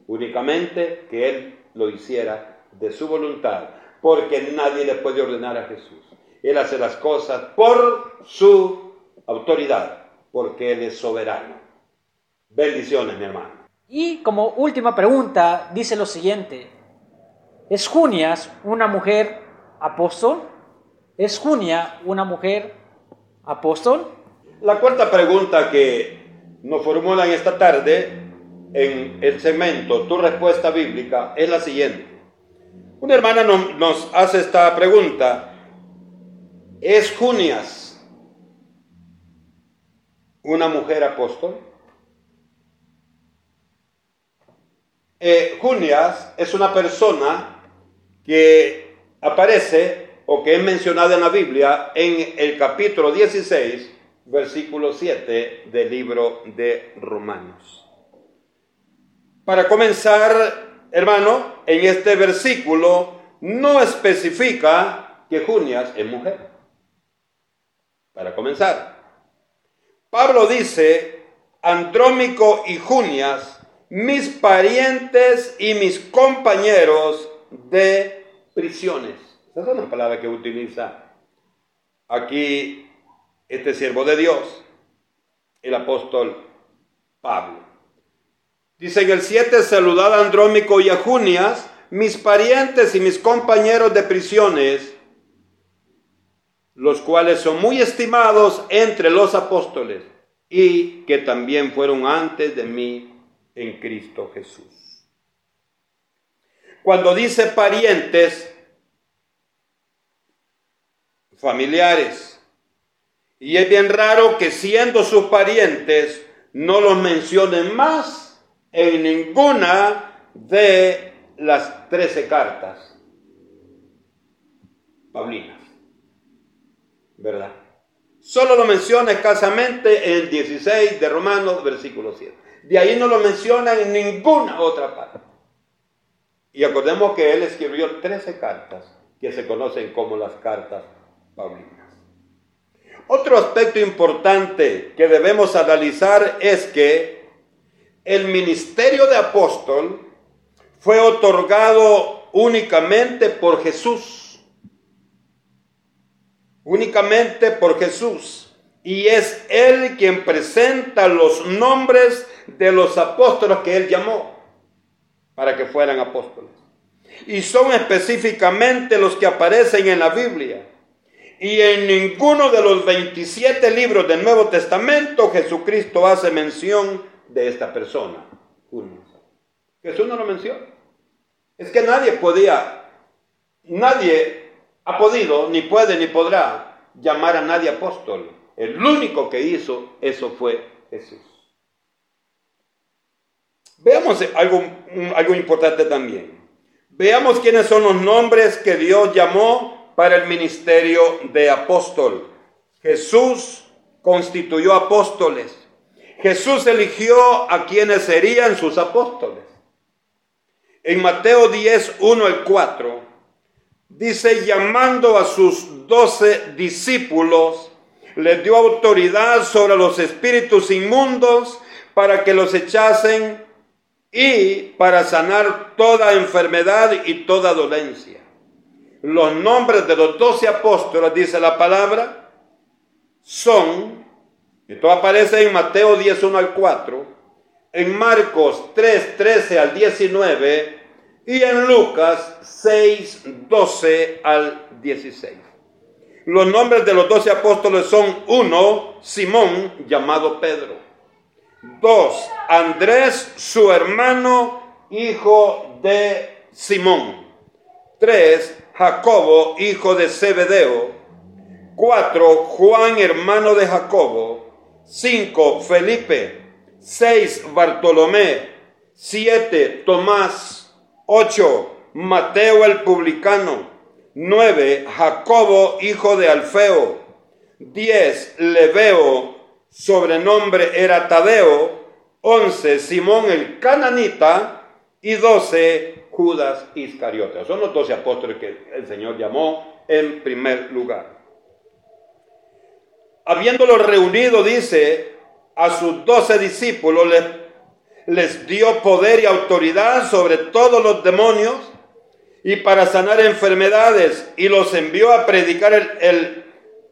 Speaker 2: Únicamente que Él lo hiciera de su voluntad porque nadie le puede ordenar a Jesús. Él hace las cosas por su autoridad, porque Él es soberano. Bendiciones, mi hermano.
Speaker 1: Y como última pregunta, dice lo siguiente. ¿Es Junias una mujer apóstol? ¿Es Junia una mujer apóstol?
Speaker 2: La cuarta pregunta que nos formulan esta tarde en el segmento Tu respuesta bíblica es la siguiente. Una hermana nos hace esta pregunta. ¿Es Junias una mujer apóstol? Eh, Junias es una persona que aparece o que es mencionada en la Biblia en el capítulo 16, versículo 7 del libro de Romanos. Para comenzar, hermano, en este versículo no especifica que Junias es mujer. Para comenzar, Pablo dice, Andrómico y Junias, mis parientes y mis compañeros de prisiones. Esa es una palabra que utiliza aquí este siervo de Dios, el apóstol Pablo. Dice en el 7, saludad a Andrómico y a Junias, mis parientes y mis compañeros de prisiones, los cuales son muy estimados entre los apóstoles y que también fueron antes de mí en Cristo Jesús. Cuando dice parientes, familiares, y es bien raro que siendo sus parientes no los mencionen más en ninguna de las trece cartas Paulinas. ¿Verdad? Solo lo menciona escasamente en el 16 de Romanos, versículo 7. De ahí no lo menciona en ninguna otra parte. Y acordemos que él escribió 13 cartas que se conocen como las cartas paulinas. Otro aspecto importante que debemos analizar es que el ministerio de apóstol fue otorgado únicamente por Jesús. Únicamente por Jesús. Y es Él quien presenta los nombres de los apóstoles que Él llamó para que fueran apóstoles. Y son específicamente los que aparecen en la Biblia. Y en ninguno de los 27 libros del Nuevo Testamento Jesucristo hace mención de esta persona, Jesús no lo menciona. Es que nadie podía, nadie ha podido, ni puede, ni podrá llamar a nadie apóstol. El único que hizo eso fue Jesús. Veamos algo, algo importante también. Veamos quiénes son los nombres que Dios llamó para el ministerio de apóstol. Jesús constituyó apóstoles. Jesús eligió a quienes serían sus apóstoles. en Mateo 10, 1 al 4, dice, llamando a sus doce discípulos, les dio autoridad sobre los espíritus inmundos para que los echasen y para sanar toda enfermedad y toda dolencia. Los nombres de los doce apóstoles, dice la palabra, son, esto aparece en Mateo 10, 1 al 4, en Marcos 3, 13 al 19 y en Lucas 6, 12 al 16. Los nombres de los doce apóstoles son uno, Simón, llamado Pedro. Dos, Andrés, su hermano, hijo de Simón. Tres, Jacobo, hijo de Zebedeo. Cuatro, Juan, hermano de Jacobo. Cinco, Felipe. Seis, Bartolomé. Siete, Tomás. Ocho, Mateo el publicano. Nueve, Jacobo, hijo de Alfeo. Diez, Leveo, sobrenombre era Tadeo. Once, Simón el cananita. Y doce, Judas Iscariote. Son los doce apóstoles que el Señor llamó en primer lugar. Habiéndolo reunido, dice, a sus doce discípulos les, les dio poder y autoridad sobre todos los demonios y para sanar enfermedades y los envió a predicar el,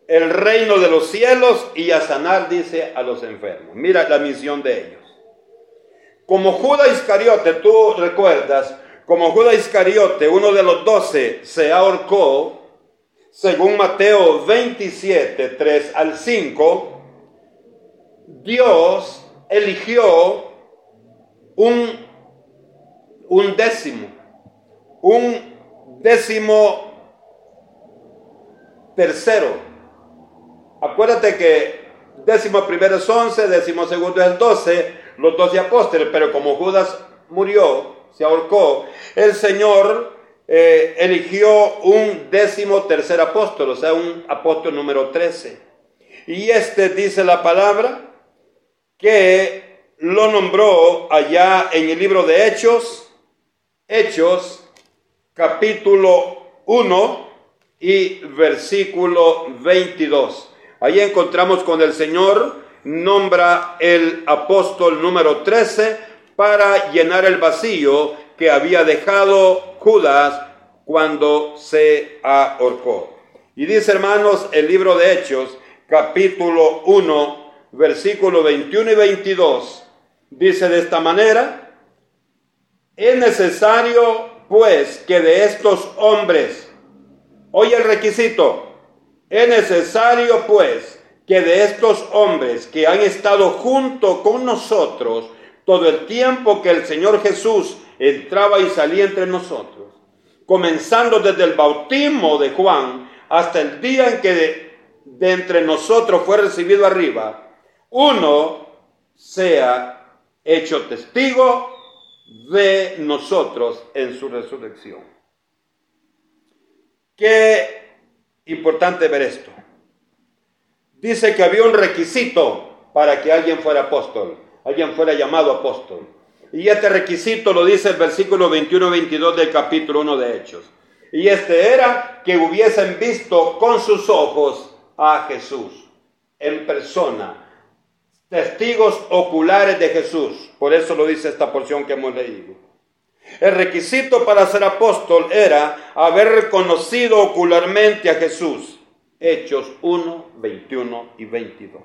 Speaker 2: reino de los cielos y a sanar, dice, a los enfermos. Mira la misión de ellos. Como Judas Iscariote, tú recuerdas, como Judas Iscariote, uno de los doce, se ahorcó, según Mateo 27, 3 al 5, Dios eligió un, un décimo, un décimo tercero. Acuérdate que décimo primero es once, décimo segundo es doce, los doce apóstoles, pero como Judas murió, se ahorcó, el Señor eh, eligió un décimo tercer apóstol, o sea, un apóstol número trece. Y este dice la palabra, que lo nombró allá en el libro de Hechos, Hechos capítulo 1 y versículo 22. Ahí encontramos con el Señor nombra el apóstol número 13 para llenar el vacío que había dejado Judas cuando se ahorcó. Y dice hermanos el libro de Hechos capítulo 1 versículo 21 y 22, dice de esta manera, es necesario pues que de estos hombres, oye el requisito, es necesario pues que de estos hombres que han estado junto con nosotros todo el tiempo que el Señor Jesús entraba y salía entre nosotros, comenzando desde el bautismo de Juan hasta el día en que de, entre nosotros fue recibido arriba, uno sea hecho testigo de nosotros en su resurrección. Qué importante ver esto. Dice que había un requisito para que alguien fuera apóstol, alguien fuera llamado apóstol. Y este requisito lo dice el versículo 21-22 del capítulo 1 de Hechos. Y este era que hubiesen visto con sus ojos a Jesús en persona testigos oculares de Jesús. Por eso lo dice esta porción que hemos leído. El requisito para ser apóstol era haber reconocido ocularmente a Jesús. Hechos 1, 21 y 22.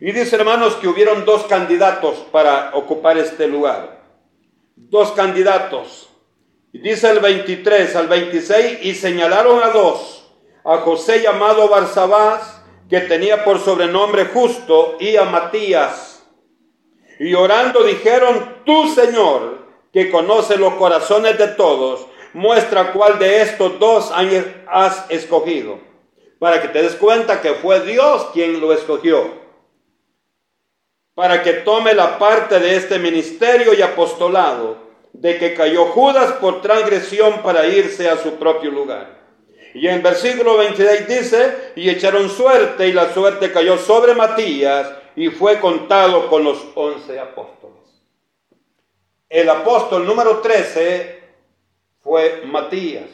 Speaker 2: Y dice hermanos que hubieron dos candidatos para ocupar este lugar. Dos candidatos. Y dice el 23 al 26 y señalaron a dos. A José llamado Barsabás que tenía por sobrenombre justo, y a Matías. Y orando dijeron, tú Señor, que conoce los corazones de todos, muestra cuál de estos dos has escogido, para que te des cuenta que fue Dios quien lo escogió, para que tome la parte de este ministerio y apostolado, de que cayó Judas por transgresión para irse a su propio lugar. Y en versículo 26 dice, y echaron suerte y la suerte cayó sobre Matías y fue contado con los once apóstoles. El apóstol número 13 fue Matías,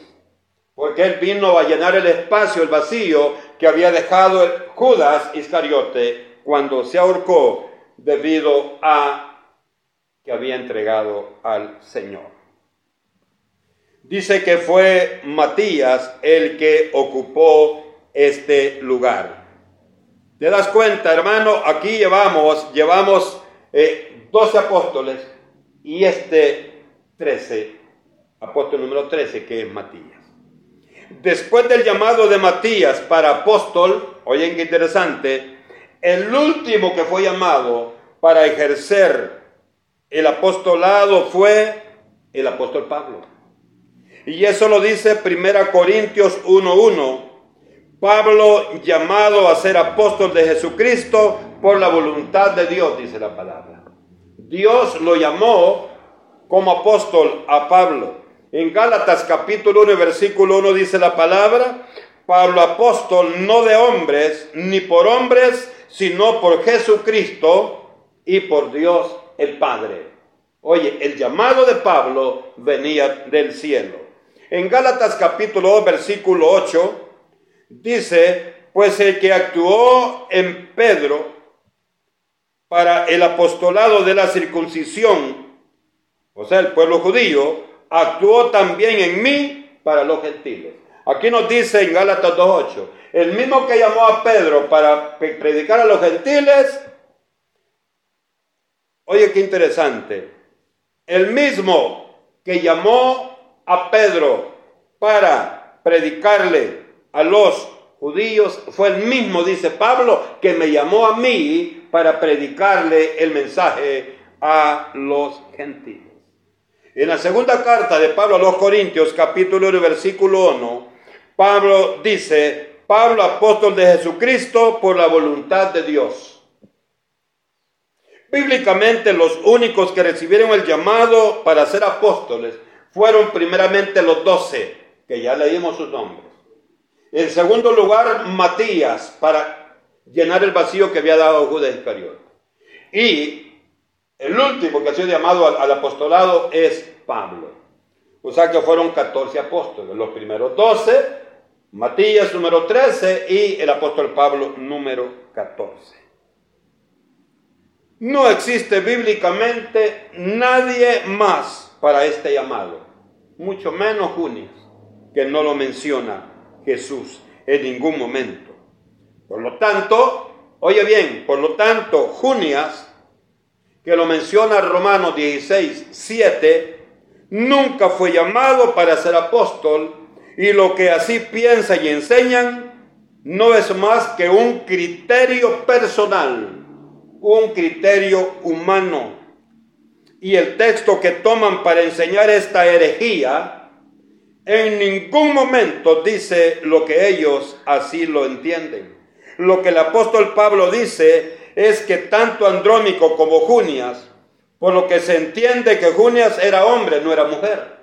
Speaker 2: porque él vino a llenar el espacio, el vacío que había dejado Judas Iscariote cuando se ahorcó debido a que había entregado al Señor. Dice que fue Matías el que ocupó este lugar. ¿Te das cuenta, hermano? Aquí llevamos, llevamos eh, 12 apóstoles y este 13, apóstol número 13, que es Matías. Después del llamado de Matías para apóstol, oyen qué interesante, el último que fue llamado para ejercer el apostolado fue el apóstol Pablo. Y eso lo dice 1 Corintios 1.1. Pablo llamado a ser apóstol de Jesucristo por la voluntad de Dios, dice la palabra. Dios lo llamó como apóstol a Pablo. En Gálatas capítulo 1, versículo 1 dice la palabra, Pablo apóstol no de hombres, ni por hombres, sino por Jesucristo y por Dios el Padre. Oye, el llamado de Pablo venía del cielo. En Gálatas capítulo 2, versículo 8, dice, pues el que actuó en Pedro para el apostolado de la circuncisión, o sea, el pueblo judío, actuó también en mí para los gentiles. Aquí nos dice en Gálatas 2.8, el mismo que llamó a Pedro para predicar a los gentiles, oye qué interesante, el mismo que llamó a Pedro para predicarle a los judíos fue el mismo, dice Pablo, que me llamó a mí para predicarle el mensaje a los gentiles. En la segunda carta de Pablo a los Corintios, capítulo 1, versículo 1, Pablo dice, Pablo, apóstol de Jesucristo, por la voluntad de Dios. Bíblicamente los únicos que recibieron el llamado para ser apóstoles fueron primeramente los doce, que ya leímos sus nombres. En segundo lugar, Matías, para llenar el vacío que había dado Judas Iscariote. Y el último que ha sido llamado al, apostolado es Pablo. O sea que fueron 14 apóstoles. Los primeros 12, Matías número 13 y el apóstol Pablo número 14. No existe bíblicamente nadie más para este llamado, mucho menos Junias, que no lo menciona Jesús en ningún momento. Por lo tanto, oye bien, por lo tanto, Junias, que lo menciona Romanos 16, 7, nunca fue llamado para ser apóstol y lo que así piensa y enseñan no es más que un criterio personal, un criterio humano y el texto que toman para enseñar esta herejía, en ningún momento dice lo que ellos así lo entienden. Lo que el apóstol Pablo dice es que tanto Andrónico como Junias, por lo que se entiende que Junias era hombre, no era mujer.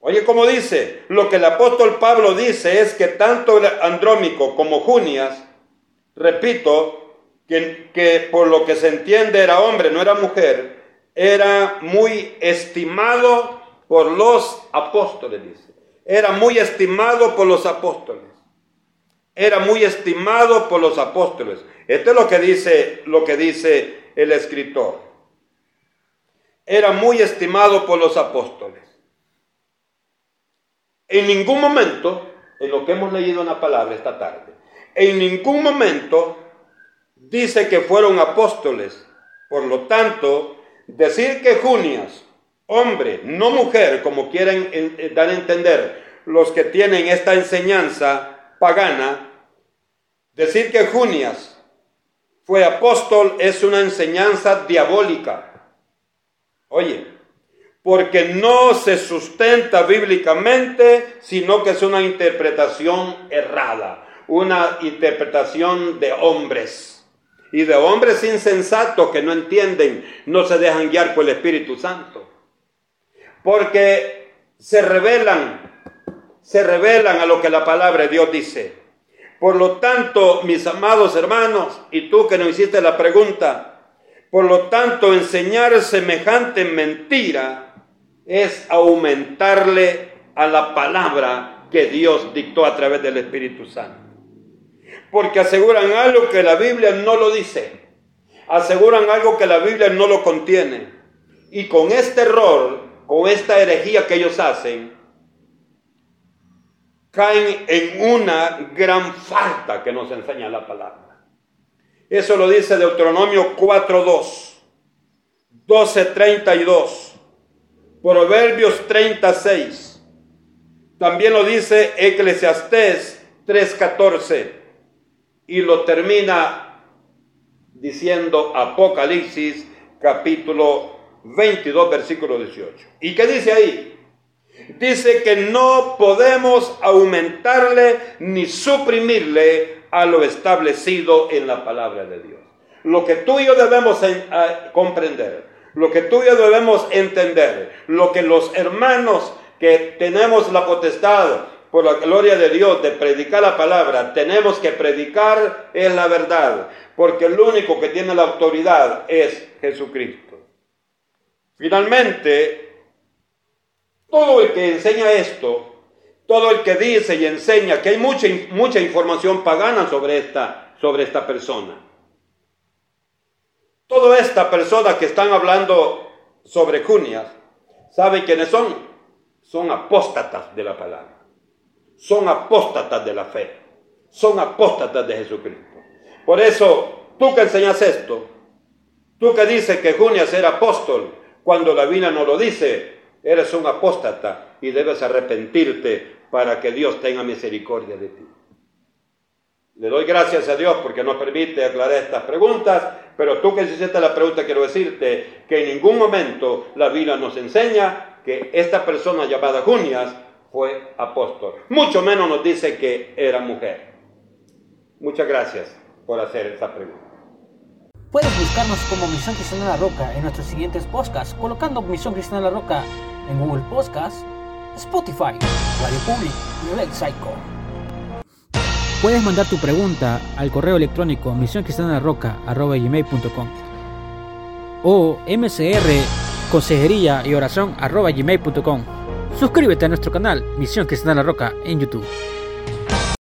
Speaker 2: Oye, como dice, lo que el apóstol Pablo dice es que tanto Andrómico como Junias, repito, que, por lo que se entiende era hombre, no era mujer, era muy estimado por los apóstoles, dice. Era muy estimado por los apóstoles. Era muy estimado por los apóstoles. Esto es lo que dice, lo que dice el escritor. Era muy estimado por los apóstoles. En ningún momento, en lo que hemos leído en la palabra esta tarde, en ningún momento dice que fueron apóstoles. Por lo tanto, decir que Junias, hombre, no mujer, como quieren eh, dar a entender los que tienen esta enseñanza pagana, decir que Junias fue apóstol es una enseñanza diabólica. Oye, porque no se sustenta bíblicamente, sino que es una interpretación errada, una interpretación de hombres y de hombres insensatos que no entienden, no se dejan guiar por el Espíritu Santo. Porque se revelan, se revelan a lo que la palabra de Dios dice. Por lo tanto, mis amados hermanos, y tú que nos hiciste la pregunta, Por lo tanto, enseñar semejante mentira es aumentarle a la palabra que Dios dictó a través del Espíritu Santo. Porque aseguran algo que la Biblia no lo dice. Aseguran algo que la Biblia no lo contiene. Y con este error, con esta herejía que ellos hacen, caen en una gran falta que nos enseña la palabra. Eso lo dice Deuteronomio 4.2, 12.32, Proverbios 36. También lo dice Eclesiastés 3.14 y lo termina diciendo Apocalipsis capítulo 22 versículo 18. ¿Y qué dice ahí? Dice que no podemos aumentarle ni suprimirle a lo establecido en la palabra de Dios. Lo que tú y yo debemos comprender, lo que tú y yo debemos entender, lo que los hermanos que tenemos la potestad por la gloria de Dios de predicar la palabra, tenemos que predicar es la verdad, porque el único que tiene la autoridad es Jesucristo. Finalmente, todo el que enseña esto, todo el que dice y enseña que hay mucha, mucha información pagana sobre esta, sobre esta persona. Toda esta persona que están hablando sobre Junias, ¿sabe quiénes son? Son apóstatas de la palabra. Son apóstatas de la fe. Son apóstatas de Jesucristo. Por eso, tú que enseñas esto, tú que dices que Junias era apóstol, cuando la Biblia no lo dice, eres un apóstata y debes arrepentirte para que Dios tenga misericordia de ti. Le doy gracias a Dios porque nos permite aclarar estas preguntas, pero tú que hiciste la pregunta quiero decirte que en ningún momento la Biblia nos enseña que esta persona llamada Junias fue apóstol. Mucho menos nos dice que era mujer. Muchas gracias por hacer esta pregunta.
Speaker 1: Puedes buscarnos como Misión Cristiana La Roca en nuestros siguientes podcasts colocando Misión Cristiana La Roca en Google Podcast, Spotify, Radio Public y Red Psycho. Puedes mandar tu pregunta al correo electrónico gmail.com o mcr consejería y oración. Suscríbete a nuestro canal Misión Cristiana La Roca en YouTube.